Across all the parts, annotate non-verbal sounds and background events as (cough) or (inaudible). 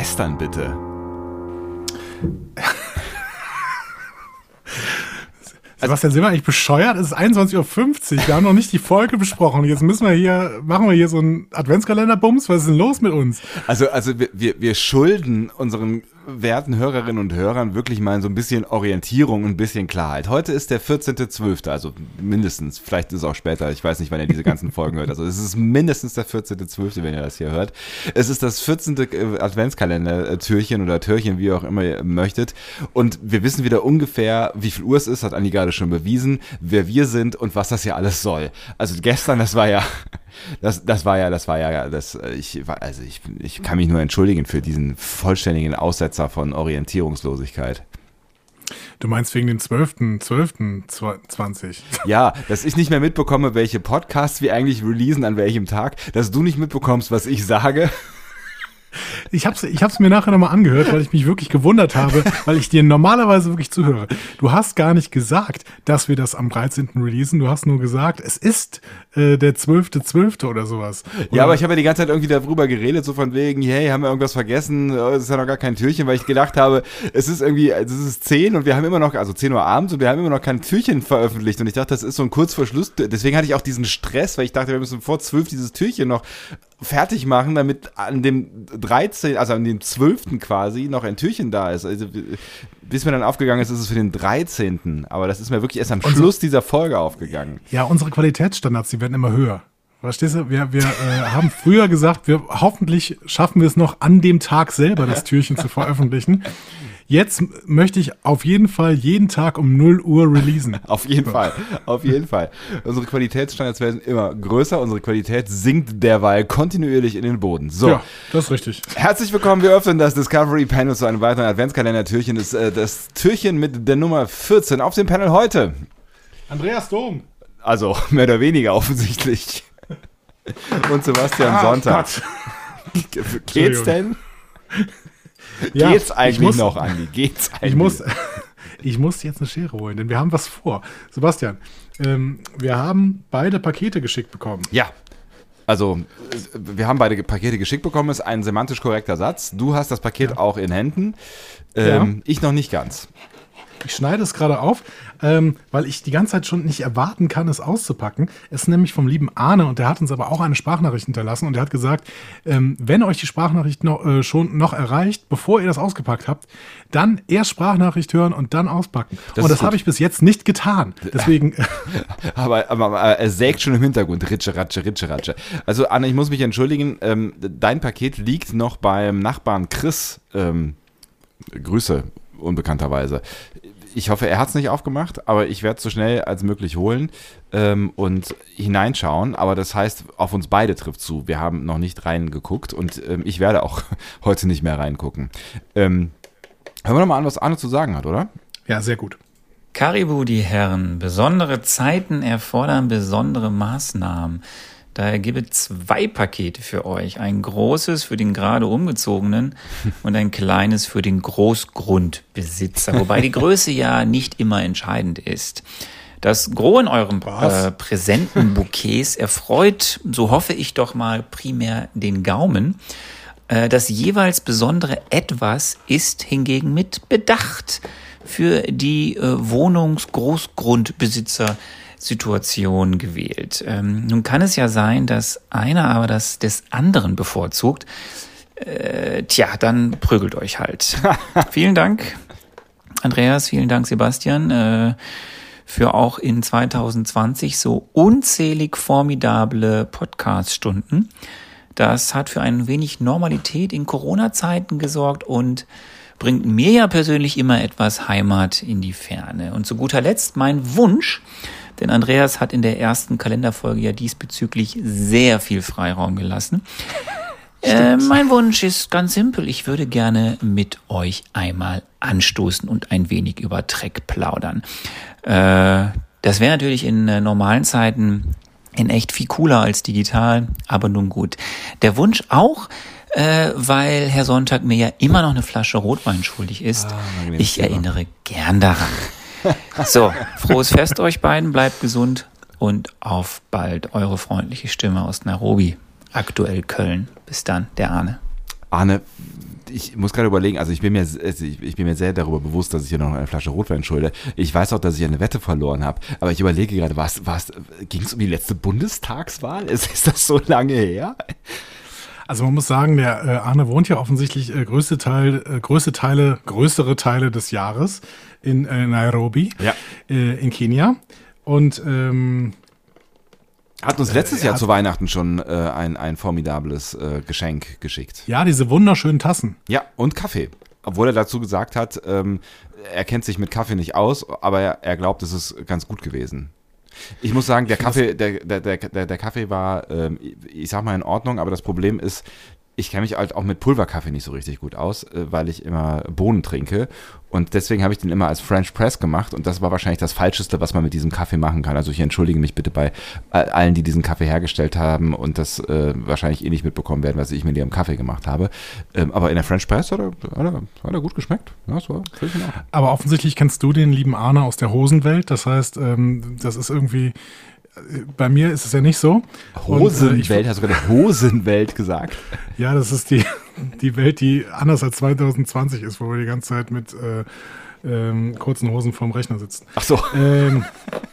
gestern bitte? (laughs) Sebastian, sind wir eigentlich bescheuert? Es ist 21.50 Uhr. Wir haben noch nicht die Folge besprochen. Jetzt müssen wir hier, machen wir hier so einen Adventskalender-Bums. Was ist denn los mit uns? Also, also wir, wir, wir schulden unseren werten Hörerinnen und Hörern wirklich mal so ein bisschen Orientierung und ein bisschen Klarheit. Heute ist der 14.12., also mindestens, vielleicht ist es auch später, ich weiß nicht, wann ihr diese ganzen (laughs) Folgen hört. Also es ist mindestens der 14.12., wenn ihr das hier hört. Es ist das 14. Äh, Adventskalender-Türchen oder Türchen, wie ihr auch immer ihr möchtet. Und wir wissen wieder ungefähr, wie viel Uhr es ist, hat Anni gerade schon bewiesen, wer wir sind und was das hier alles soll. Also gestern, das war ja das, das war ja, das war ja, das, ich, also ich, ich kann mich nur entschuldigen für diesen vollständigen Aussetzer von Orientierungslosigkeit. Du meinst wegen dem 12.12.20? Ja, dass ich nicht mehr mitbekomme, welche Podcasts wir eigentlich releasen an welchem Tag, dass du nicht mitbekommst, was ich sage. Ich habe es ich hab's mir nachher nochmal angehört, weil ich mich wirklich gewundert habe, weil ich dir normalerweise wirklich zuhöre. Du hast gar nicht gesagt, dass wir das am 13. releasen. Du hast nur gesagt, es ist äh, der 12.12. .12. oder sowas. Oder? Ja, aber ich habe ja die ganze Zeit irgendwie darüber geredet, so von wegen, hey, haben wir irgendwas vergessen? Oh, es ist ja noch gar kein Türchen, weil ich gedacht habe, es ist irgendwie, es ist 10 und wir haben immer noch, also 10 Uhr abends und wir haben immer noch kein Türchen veröffentlicht. Und ich dachte, das ist so ein kurz vor Schluss. Deswegen hatte ich auch diesen Stress, weil ich dachte, wir müssen vor 12 dieses Türchen noch fertig machen, damit an dem 13, also an dem 12. quasi noch ein Türchen da ist. Also, bis mir dann aufgegangen ist, ist es für den 13. Aber das ist mir wirklich erst am Unsere, Schluss dieser Folge aufgegangen. Ja, unsere Qualitätsstandards, die werden immer höher. Verstehst du? Wir, wir äh, haben früher gesagt, wir hoffentlich schaffen wir es noch an dem Tag selber, das Türchen zu veröffentlichen. Jetzt möchte ich auf jeden Fall jeden Tag um 0 Uhr releasen. (laughs) auf jeden. Fall, auf jeden Fall. Unsere Qualitätsstandards werden immer größer, unsere Qualität sinkt derweil kontinuierlich in den Boden. So. Ja, das ist richtig. Herzlich willkommen, wir öffnen das Discovery Panel zu einem weiteren Adventskalender-Türchen. Das, äh, das Türchen mit der Nummer 14 auf dem Panel heute. Andreas Dom. Also, (laughs) mehr oder weniger offensichtlich. Und Sebastian ah, Sonntag. (laughs) Geht's denn? Ja, Geht's eigentlich muss, noch, Andi? Geht's eigentlich? (laughs) Ich muss, (laughs) ich muss jetzt eine Schere holen, denn wir haben was vor. Sebastian, ähm, wir haben beide Pakete geschickt bekommen. Ja. Also, wir haben beide Pakete geschickt bekommen, ist ein semantisch korrekter Satz. Du hast das Paket ja. auch in Händen. Ähm, ja. Ich noch nicht ganz. Ich schneide es gerade auf, ähm, weil ich die ganze Zeit schon nicht erwarten kann, es auszupacken. Es ist nämlich vom lieben Arne und der hat uns aber auch eine Sprachnachricht hinterlassen und der hat gesagt, ähm, wenn euch die Sprachnachricht noch, äh, schon noch erreicht, bevor ihr das ausgepackt habt, dann erst Sprachnachricht hören und dann auspacken. Das und das habe ich bis jetzt nicht getan. Deswegen. (laughs) aber, aber, aber, er sägt schon im Hintergrund. Ritsche, Ratsche, Ritsche, Ratsche. Also Arne, ich muss mich entschuldigen. Ähm, dein Paket liegt noch beim Nachbarn Chris. Ähm, Grüße unbekannterweise ich hoffe, er hat es nicht aufgemacht, aber ich werde es so schnell als möglich holen ähm, und hineinschauen. Aber das heißt, auf uns beide trifft zu. Wir haben noch nicht reingeguckt und ähm, ich werde auch (laughs) heute nicht mehr reingucken. Ähm, hören wir nochmal an, was Arne zu sagen hat, oder? Ja, sehr gut. Karibu, die Herren, besondere Zeiten erfordern besondere Maßnahmen. Daher gebe zwei Pakete für euch. Ein großes für den gerade umgezogenen (laughs) und ein kleines für den Großgrundbesitzer. Wobei die Größe ja nicht immer entscheidend ist. Das Gros in eurem äh, präsenten (laughs) Bouquets erfreut, so hoffe ich doch mal, primär den Gaumen. Äh, das jeweils besondere Etwas ist hingegen mit Bedacht für die äh, Wohnungsgroßgrundbesitzer Situation gewählt. Ähm, nun kann es ja sein, dass einer aber das des anderen bevorzugt. Äh, tja, dann prügelt euch halt. (laughs) vielen Dank, Andreas, vielen Dank, Sebastian, äh, für auch in 2020 so unzählig formidable Podcast-Stunden. Das hat für ein wenig Normalität in Corona-Zeiten gesorgt und bringt mir ja persönlich immer etwas Heimat in die Ferne. Und zu guter Letzt mein Wunsch, denn Andreas hat in der ersten Kalenderfolge ja diesbezüglich sehr viel Freiraum gelassen. (laughs) Äh, mein Wunsch ist ganz simpel. Ich würde gerne mit euch einmal anstoßen und ein wenig über Dreck plaudern. Äh, das wäre natürlich in äh, normalen Zeiten in echt viel cooler als digital, aber nun gut. Der Wunsch auch, äh, weil Herr Sonntag mir ja immer noch eine Flasche Rotwein schuldig ist. Ah, ich erinnere gern daran. (laughs) So, frohes Fest euch beiden, bleibt gesund und auf bald eure freundliche Stimme aus Nairobi, aktuell Köln. Bis dann, der Arne. Arne, ich muss gerade überlegen, also ich bin mir, ich bin mir sehr darüber bewusst, dass ich hier noch eine Flasche Rotwein schulde. Ich weiß auch, dass ich eine Wette verloren habe, aber ich überlege gerade, was, was, ging es um die letzte Bundestagswahl? Ist, (laughs) ist das so lange her? Also man muss sagen, der äh, Arne wohnt ja offensichtlich äh, größte Teil, äh, größte Teile, größere Teile des Jahres in äh, Nairobi, Ja. äh, in Kenia. Und ähm, Hat uns letztes er Jahr zu Weihnachten schon äh, ein, ein formidables äh, Geschenk geschickt. ja, diese wunderschönen Tassen. Ja, und Kaffee. Obwohl er dazu gesagt hat, ähm, er kennt sich mit Kaffee nicht aus, aber er, er glaubt, es ist ganz gut gewesen. Ich muss sagen, der Kaffee, der, der, der, der, Kaffee war, ähm, ich sag mal, in Ordnung, aber das Problem ist, ich kenne mich halt auch mit Pulverkaffee nicht so richtig gut aus, äh, weil ich immer Bohnen trinke. Und deswegen habe ich den immer als French Press gemacht und das war wahrscheinlich das Falscheste, was man mit diesem Kaffee machen kann. Also ich entschuldige mich bitte bei all- allen, die diesen Kaffee hergestellt haben und das äh, wahrscheinlich eh nicht mitbekommen werden, was ich mit ihrem Kaffee gemacht habe. Ähm, aber in der French Press hat er, hat er, hat er gut geschmeckt. Ja, das. Aber offensichtlich kennst du den lieben Arne aus der Hosenwelt. Das heißt, ähm, das ist irgendwie, äh, bei mir ist es ja nicht so. Und, äh, Hosenwelt, hast du gerade Hosenwelt gesagt? (laughs) Ja, das ist die, (laughs) die Welt, die anders als 2020 ist, wo wir die ganze Zeit mit äh, ähm, kurzen Hosen vorm Rechner sitzen. Ach so. Ähm, (laughs)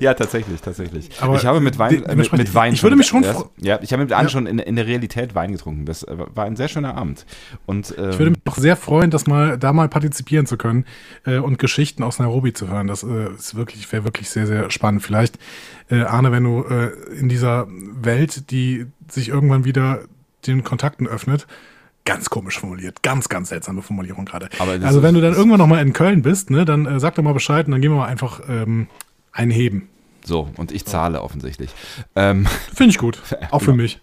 Ja, tatsächlich, tatsächlich. Aber ich habe mit Wein, äh, mit, mit Wein ich würde mich schon das, fro- ja, ich habe mit Arne Ja. schon in, in der Realität Wein getrunken. Das äh, war ein sehr schöner Abend. Und ähm, ich würde mich auch sehr freuen, das mal da mal partizipieren zu können äh, und Geschichten aus Nairobi zu hören. Das äh, ist wirklich wäre wirklich sehr sehr spannend. Vielleicht äh, Arne, wenn du äh, in dieser Welt, die sich irgendwann wieder den Kontakten öffnet, ganz komisch formuliert, ganz ganz seltsame Formulierung gerade. Also wenn du dann irgendwann noch mal in Köln bist, ne, dann äh, sag doch mal Bescheid und dann gehen wir mal einfach ähm, einheben. so, und ich zahle offensichtlich. Ähm, Finde ich gut, (laughs) auch für mich.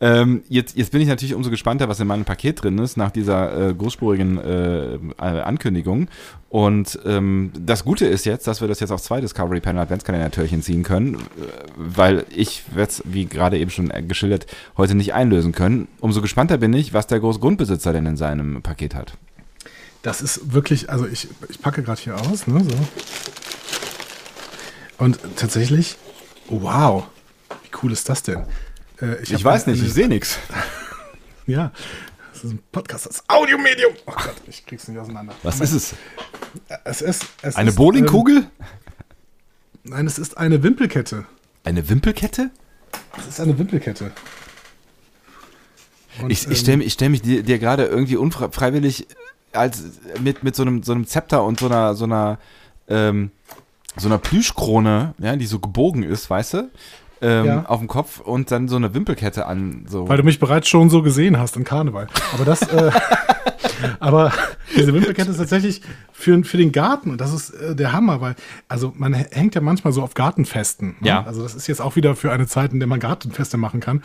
ähm, jetzt, jetzt bin ich natürlich umso gespannter, was in meinem Paket drin ist, nach dieser äh, großspurigen äh, äh, Ankündigung. Und ähm, das Gute ist jetzt, dass wir das jetzt auf zwei Discovery Panel Adventskalender-Türchen ziehen können, äh, weil ich werde es, wie gerade eben schon äh, geschildert, heute nicht einlösen können. Umso gespannter bin ich, was der Großgrundbesitzer denn in seinem Paket hat. Das ist wirklich, also ich, ich packe gerade hier aus, ne, so. Und tatsächlich, wow, wie cool ist das denn? Äh, Ich, hab weiß eine- nicht, ich sehe nichts. (laughs) Ja, das ist ein Podcast, das Audiomedium. Oh Gott, ich krieg's nicht auseinander. Was ist es? Es ist, es Eine ist, Bowlingkugel? Ähm, nein, es ist eine Wimpelkette. Eine Wimpelkette? Es ist eine Wimpelkette. Und, Ich, ähm, ich stelle mich, ich stell mich dir, dir gerade irgendwie unfreiwillig als mit, mit so einem, so einem Zepter und so einer, so einer, ähm, so einer Plüschkrone, ja, die so gebogen ist, weißt du, ähm, Ja. auf dem Kopf und dann so eine Wimpelkette an, so. Weil du mich bereits schon so gesehen hast in Karneval. Aber das, äh, (laughs) aber diese Wimpelkette ist tatsächlich für, für den Garten und das ist äh, der Hammer, weil, also man hängt ja manchmal so auf Gartenfesten. Ne? Ja. Also das ist jetzt auch wieder für eine Zeit, in der man Gartenfeste machen kann,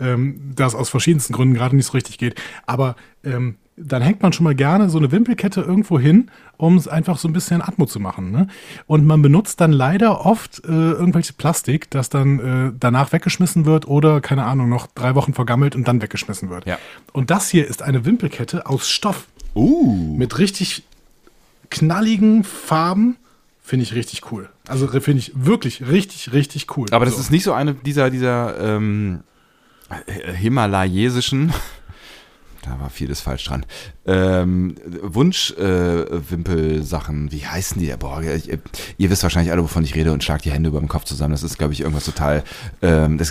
ähm, das aus verschiedensten Gründen gerade nicht so richtig geht. Aber ähm, dann hängt man schon mal gerne so eine Wimpelkette irgendwo hin, um es einfach so ein bisschen Atmo zu machen. Ne? Und man benutzt dann leider oft äh, irgendwelche Plastik, das dann äh, danach weggeschmissen wird oder, keine Ahnung, noch drei Wochen vergammelt und dann weggeschmissen wird. Ja. Und das hier ist eine Wimpelkette aus Stoff uh. mit richtig knalligen Farben. Finde ich richtig cool. Also finde ich wirklich richtig, richtig cool. Aber das so. ist nicht so eine dieser, dieser ähm, äh, himalayesischen, da war vieles falsch dran, ähm, Wunsch-Wimpel-Sachen, wie heißen die? Boah, ich, ihr wisst wahrscheinlich alle, wovon ich rede und schlagt die Hände über den Kopf zusammen. Das ist, glaube ich, irgendwas total, ähm, das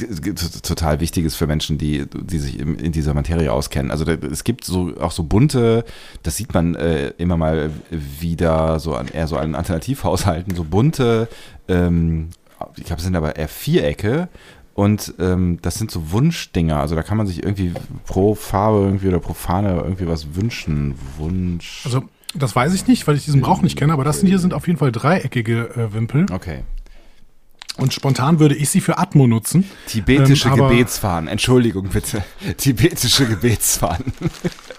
total Wichtiges für Menschen, die, die sich in, in dieser Materie auskennen. Also da, es gibt so auch so bunte, das sieht man äh, immer mal wieder so an eher so an Alternativhaushalten, so bunte, ähm, ich glaube, es sind aber eher Vierecke und ähm, das sind so Wunschdinger. Also da kann man sich irgendwie pro Farbe irgendwie oder pro Fahne irgendwie was wünschen. Wunsch. Also, das weiß ich nicht, weil ich diesen Brauch nicht kenne, aber das hier sind auf jeden Fall dreieckige äh, Wimpel. okay. Und spontan würde ich sie für Atmo nutzen. Tibetische Ähm, Gebetsfahnen. Entschuldigung bitte. (laughs) Tibetische Gebetsfahnen.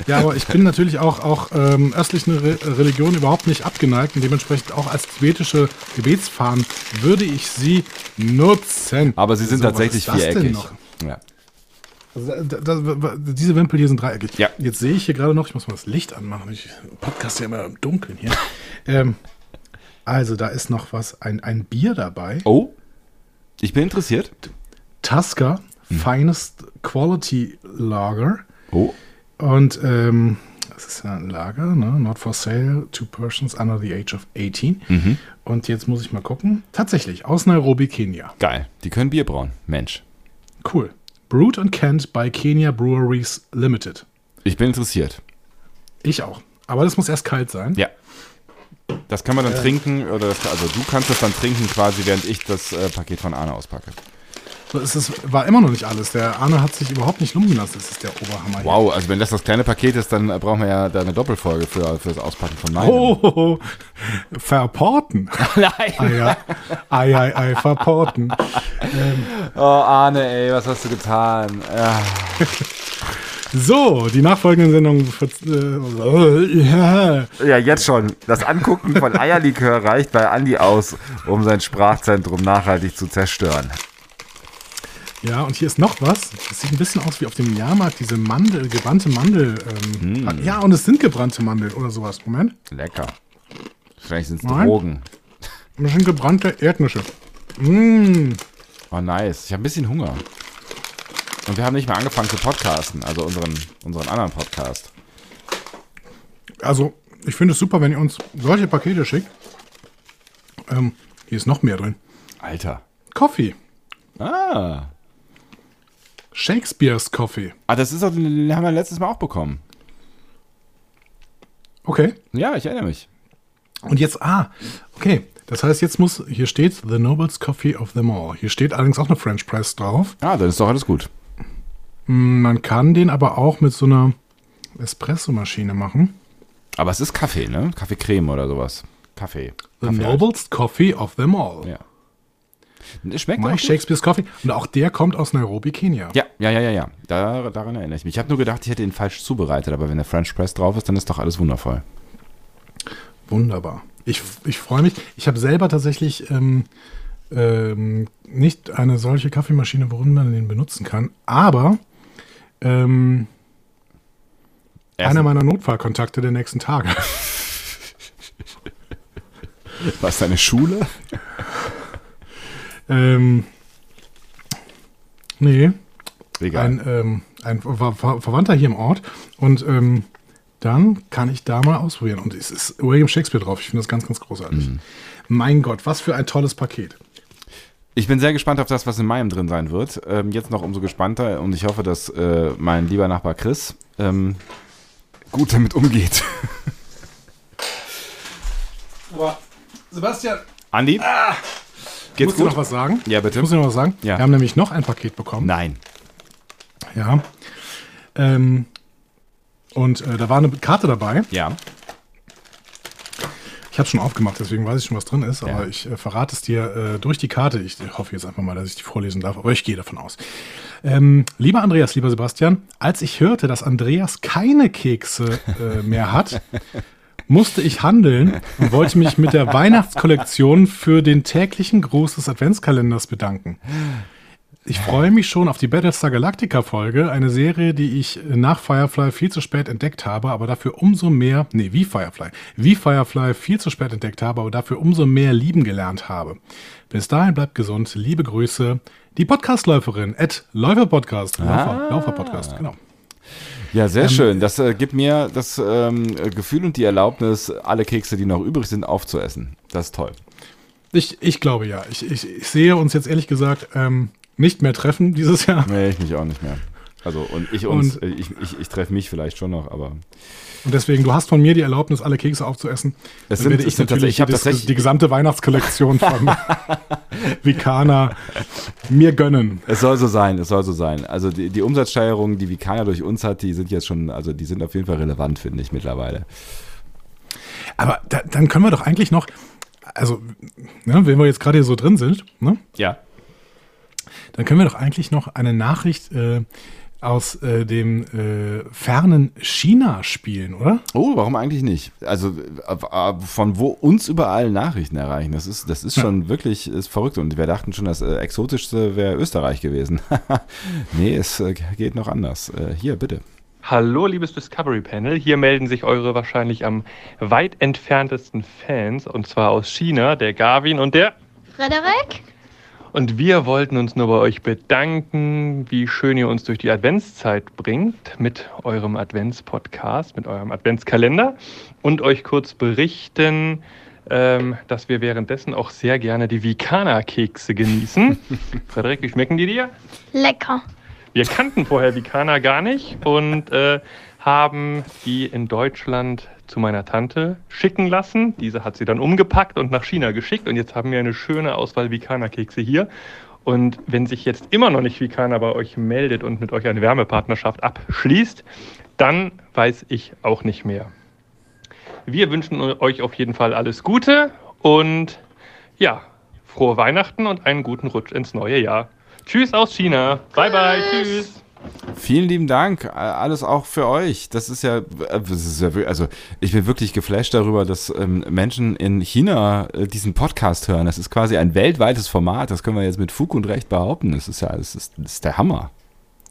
Ja, aber ich bin natürlich auch, auch ähm, östlichen Re Religion überhaupt nicht abgeneigt und dementsprechend auch als tibetische Gebetsfahnen würde ich sie nutzen. Aber sie sind So, tatsächlich viereckig. noch? Ja. Also, da, da, diese Wimpel hier sind dreieckig. Ja. Jetzt sehe ich hier gerade noch, ich muss mal das Licht anmachen. Ich podcast ja immer im Dunkeln hier. (laughs) ähm, also, da ist noch was, ein, ein Bier dabei. Oh, ich bin interessiert. Tusker Hm. Finest Quality Lager. Oh, Und ähm, das ist ja ein Lager, ne? Not for sale, two persons under the age of 18. Mhm. Und jetzt muss ich mal gucken. Tatsächlich, aus Nairobi, Kenia. Geil. Die können Bier brauen. Mensch. Cool. Brewed and canned by Kenya Breweries Limited. Ich bin interessiert. Ich auch. Aber das muss erst kalt sein. Ja. Das kann man dann trinken, oder das, also du kannst das dann trinken quasi, während ich das äh, Paket von Arne auspacke. So, Es ist, war immer noch nicht alles. Der Arne hat sich überhaupt nicht lumpen lassen. Das ist der Oberhammer. hier. Wow, also wenn das das kleine Paket ist, dann äh, brauchen wir ja da eine Doppelfolge für, für das Auspacken von meinem. Oh, verporten. (laughs) nein! Ei, ei, ei, ei, ei verporten. (laughs) Oh, Arne, ey, was hast du getan? Ja. (laughs) So, die nachfolgenden Sendungen. Äh, ja. (laughs) ja, jetzt schon. Das Angucken von Eierlikör (laughs) reicht bei Andi aus, um sein Sprachzentrum nachhaltig zu zerstören. ja, und hier ist noch was. Das sieht ein bisschen aus wie auf dem Jahrmarkt, diese Mandel, gebrannte Mandel. Ähm, Hm. Ja, und es sind gebrannte Mandeln oder sowas. Moment. Lecker. Wahrscheinlich sind es. Drogen. Das sind gebrannte Erdnüsse. Mmh. Oh, nice. Ich habe ein bisschen Hunger. Und wir haben nicht mehr angefangen zu podcasten, also unseren, unseren anderen Podcast. Also, ich finde es super, wenn ihr uns solche Pakete schickt. Ähm, hier ist noch mehr drin. Alter. Coffee. Ah. Shakespeare's Coffee. Ah, das ist auch, den haben wir letztes Mal auch bekommen. Okay. Ja, ich erinnere mich. Und jetzt, ah, okay. Das heißt, jetzt muss, hier steht The Noblest Coffee of them all. Hier steht allerdings auch eine French Press drauf. Ah, dann ist doch alles gut. Man kann den aber auch mit so einer Espresso-Maschine machen. Aber es ist Kaffee, ne? Kaffeecreme oder sowas. Kaffee. The Kaffee halt. Noblest Coffee of them all. Ja. Es schmeckt auch. Shakespeare's Coffee. Und auch der kommt aus Nairobi, Kenia. Ja, ja, ja, ja, ja. Da, daran erinnere ich mich. Ich habe nur gedacht, ich hätte ihn falsch zubereitet, aber wenn der French Press drauf ist, dann ist doch alles wundervoll. Wunderbar. Ich, ich freue mich. Ich habe selber tatsächlich ähm, ähm, nicht eine solche Kaffeemaschine, worin man den benutzen kann. Aber ähm, einer meiner Notfallkontakte der nächsten Tage. (laughs) Was, deine Schule? ähm, nee, Egal. ein, ähm, ein Ver Ver Verwandter hier im Ort. Und ähm, dann kann ich da mal ausprobieren. Und es ist William Shakespeare drauf. Ich finde das ganz, ganz großartig. Mhm. Mein Gott, was für ein tolles Paket. Ich bin sehr gespannt auf das, was in meinem drin sein wird. Ähm, jetzt noch umso gespannter und ich hoffe, dass äh, mein lieber Nachbar Chris ähm, gut damit umgeht. (laughs) Aber Sebastian, Andi? Geht's musst du gut? noch was sagen? Ja, Ich bitte. muss dir noch was sagen. Ja. Wir haben nämlich noch ein Paket bekommen. Nein. Ja. Ähm, und äh, da war eine Karte dabei. Ja. Ich habe schon aufgemacht, deswegen weiß ich schon, was drin ist. Aber Ja. ich äh, verrate es dir äh, durch die Karte. Ich hoffe jetzt einfach mal, dass ich die vorlesen darf. Aber ich gehe davon aus. Ähm, lieber Andreas, lieber Sebastian, als ich hörte, dass Andreas keine Kekse äh, mehr hat, (laughs) musste ich handeln und wollte mich mit der Weihnachtskollektion für den täglichen Gruß des Adventskalenders bedanken. Ich freue mich schon auf die Battlestar Galactica Folge, eine Serie, die ich nach Firefly viel zu spät entdeckt habe, aber dafür umso mehr, nee, wie Firefly, wie Firefly viel zu spät entdeckt habe, aber dafür umso mehr lieben gelernt habe. Bis dahin bleibt gesund, liebe Grüße, die Podcastläuferin, at Läufer Podcast, Laufer, Laufer Podcast, genau. Ja, Ähm, sehr schön. Das äh, gibt mir das ähm, Gefühl und die Erlaubnis, alle Kekse, die noch übrig sind, aufzuessen. Das ist toll. Ich, ich glaube ja, ich, ich, ich sehe uns jetzt ehrlich gesagt ähm, nicht mehr treffen dieses Jahr. Nee, ich mich auch nicht mehr. Also, und ich uns, Und- äh, ich, ich, ich treffe mich vielleicht schon noch, aber. Und deswegen, du hast von mir die Erlaubnis, alle Kekse aufzuessen. Es Dann sind- werde ich sind natürlich tatsächlich- ich hab die, die gesamte Weihnachtskollektion von (laughs) Vicana mir gönnen. Es soll so sein, es soll so sein. Also die, die Umsatzsteigerungen, die Vikana durch uns hat, die sind jetzt schon, also die sind auf jeden Fall relevant, finde ich mittlerweile. Aber da, dann können wir doch eigentlich noch, also, ne, wenn wir jetzt gerade hier so drin sind, ne, Ja. Dann können wir doch eigentlich noch eine Nachricht äh, aus äh, dem äh, fernen China spielen, oder? Oh, warum eigentlich nicht? Also äh, äh, von wo uns überall Nachrichten erreichen, das ist, das ist schon wirklich ist verrückt. Und wir dachten schon, das äh, exotischste wäre Österreich gewesen. (laughs) nee, es äh, geht noch anders. Äh, hier, bitte. Hallo, liebes Discovery Panel. Hier melden sich eure wahrscheinlich am weit entferntesten Fans, und zwar aus China, der Garvin und der. Frederik? Und wir wollten uns nur bei euch bedanken, wie schön ihr uns durch die Adventszeit bringt mit eurem Adventspodcast, mit eurem Adventskalender und euch kurz berichten, ähm, dass wir währenddessen auch sehr gerne die Vikana-Kekse genießen. (laughs) Frederik, wie schmecken die dir? Lecker. Wir kannten vorher Vikana gar nicht und äh, haben die in Deutschland zu meiner Tante schicken lassen. Diese hat sie dann umgepackt und nach China geschickt. Und jetzt haben wir eine schöne Auswahl Vikana-Kekse hier. Und wenn sich jetzt immer noch nicht Vikana bei euch meldet und mit euch eine Wärmepartnerschaft abschließt, dann weiß ich auch nicht mehr. Wir wünschen euch auf jeden Fall alles Gute und ja, frohe Weihnachten und einen guten Rutsch ins neue Jahr. Tschüss aus China. Bye bye. Tschüss. Vielen lieben Dank. Alles auch für euch. Das ist ja, das ist ja also ich bin wirklich geflasht darüber, dass ähm, Menschen in China äh, diesen Podcast hören. Das ist quasi ein weltweites Format. Das können wir jetzt mit Fug und Recht behaupten. Das ist ja, das ist, das ist der Hammer.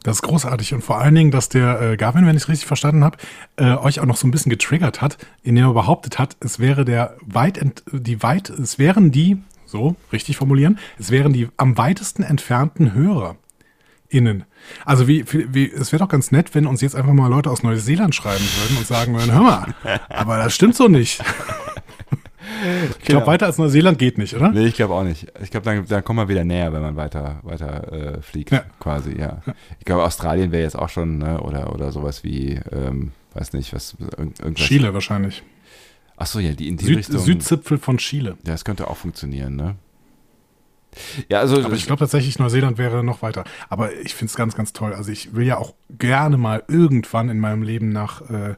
Das ist großartig und vor allen Dingen, dass der äh, Gavin, wenn ich es richtig verstanden habe, äh, euch auch noch so ein bisschen getriggert hat, indem er behauptet hat, es wäre der weit, ent, die weit, es wären die, so richtig formulieren, es wären die am weitesten entfernten Hörer innen. Also wie, wie es wäre doch ganz nett, wenn uns jetzt einfach mal Leute aus Neuseeland schreiben würden und sagen würden, hör mal, (laughs) aber das stimmt so nicht. Ich glaube, genau. weiter als Neuseeland geht nicht, oder? Nee, ich glaube auch nicht. Ich glaube, dann, dann kommt man wieder näher, wenn man weiter, weiter äh, fliegt, ja. quasi, ja. ja. Ich glaube, Australien wäre jetzt auch schon, ne, oder, oder sowas wie, ähm, weiß nicht, was, irgendwas. Chile wahrscheinlich. Ach so, ja, die in die Süd, Richtung. Südzipfel von Chile. Ja, das könnte auch funktionieren, ne? Ja, also. Aber ich glaube tatsächlich, Neuseeland wäre noch weiter. Aber ich finde es ganz, ganz toll. Also ich will ja auch gerne mal irgendwann in meinem Leben nach, äh,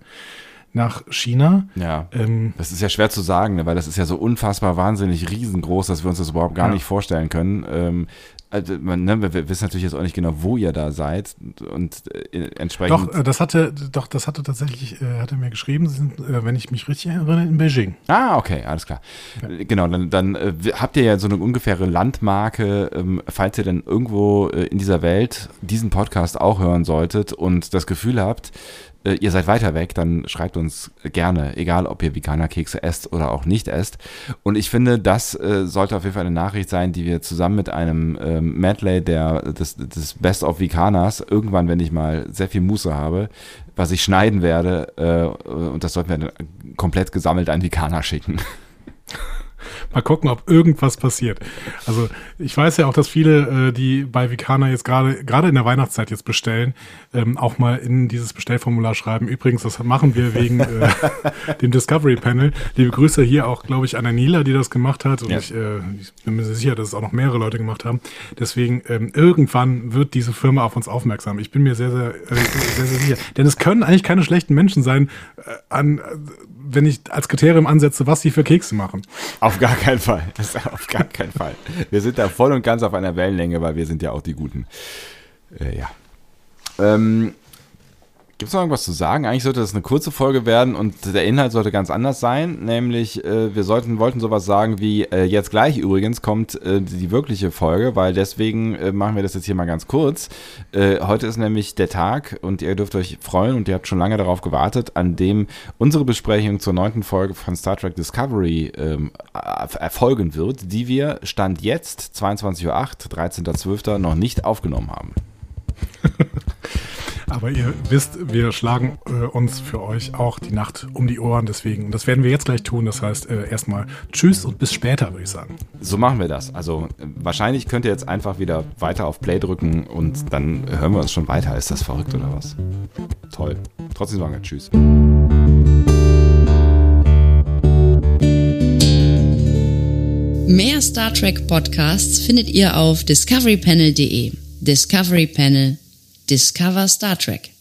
nach China. Ja. Ähm, das ist ja schwer zu sagen, ne, weil das ist ja so unfassbar wahnsinnig riesengroß, dass wir uns das überhaupt gar ja. nicht vorstellen können. Ähm, also man, ne, wir wissen natürlich jetzt auch nicht genau, wo ihr da seid und äh, entsprechend. Doch, äh, das hatte, doch, das hatte tatsächlich, äh, hat er mir geschrieben, sind, äh, wenn ich mich richtig erinnere, in Beijing. Ah, okay, alles klar. Ja. Genau, dann, dann äh, habt ihr ja so eine ungefähre Landmarke, ähm, falls ihr dann irgendwo in dieser Welt diesen Podcast auch hören solltet und das Gefühl habt, ihr seid weiter weg, dann schreibt uns gerne, egal ob ihr Veganer-Kekse esst oder auch nicht esst. Und ich finde, das sollte auf jeden Fall eine Nachricht sein, die wir zusammen mit einem ähm, Medley der, des, des Best of Veganers irgendwann, wenn ich mal sehr viel Muße habe, was ich schneiden werde, äh, und das sollten wir dann komplett gesammelt an Veganer schicken. Mal gucken, ob irgendwas passiert. Also ich weiß ja auch, dass viele, äh, die bei Vicana jetzt gerade gerade in der Weihnachtszeit jetzt bestellen, ähm, auch mal in dieses Bestellformular schreiben. Übrigens, das machen wir wegen äh, (laughs) dem Discovery Panel. Liebe Grüße hier auch, glaube ich, an Anila, die das gemacht hat. Und ja. ich, äh, ich, bin mir sicher, dass es auch noch mehrere Leute gemacht haben. Deswegen ähm, irgendwann wird diese Firma auf uns aufmerksam. Ich bin mir sehr, sehr, äh, sehr, sehr sicher. Denn es können eigentlich keine schlechten Menschen sein, äh, an wenn ich als Kriterium ansetze, was sie für Kekse machen. Auf gar keinen Fall. auf gar keinen Fall. Wir sind da voll und ganz auf einer Wellenlänge, weil wir sind ja auch die Guten. Äh, ja. Ähm, Gibt es noch irgendwas zu sagen? Eigentlich sollte das eine kurze Folge werden und der Inhalt sollte ganz anders sein. Nämlich, äh, wir sollten, wollten sowas sagen wie, äh, jetzt gleich übrigens kommt äh, die wirkliche Folge, weil deswegen äh, machen wir das jetzt hier mal ganz kurz. Äh, heute ist nämlich der Tag und ihr dürft euch freuen und ihr habt schon lange darauf gewartet, an dem unsere Besprechung zur neunten Folge von Star Trek Discovery ähm, erfolgen wird, die wir Stand jetzt, 22.08 Uhr, 13.12. noch nicht aufgenommen haben. (laughs) Aber ihr wisst, wir schlagen äh, uns für euch auch die Nacht um die Ohren. Deswegen, das werden wir jetzt gleich tun. Das heißt, äh, erstmal Tschüss und bis später, würde ich sagen. So machen wir das. Also äh, wahrscheinlich könnt ihr jetzt einfach wieder weiter auf Play drücken und dann hören wir uns schon weiter. Ist das verrückt oder was? Toll. Trotzdem sagen wir Tschüss. Mehr Star Trek Podcasts findet ihr auf discoverypanel.de. Discovery Panel Discover Star Trek.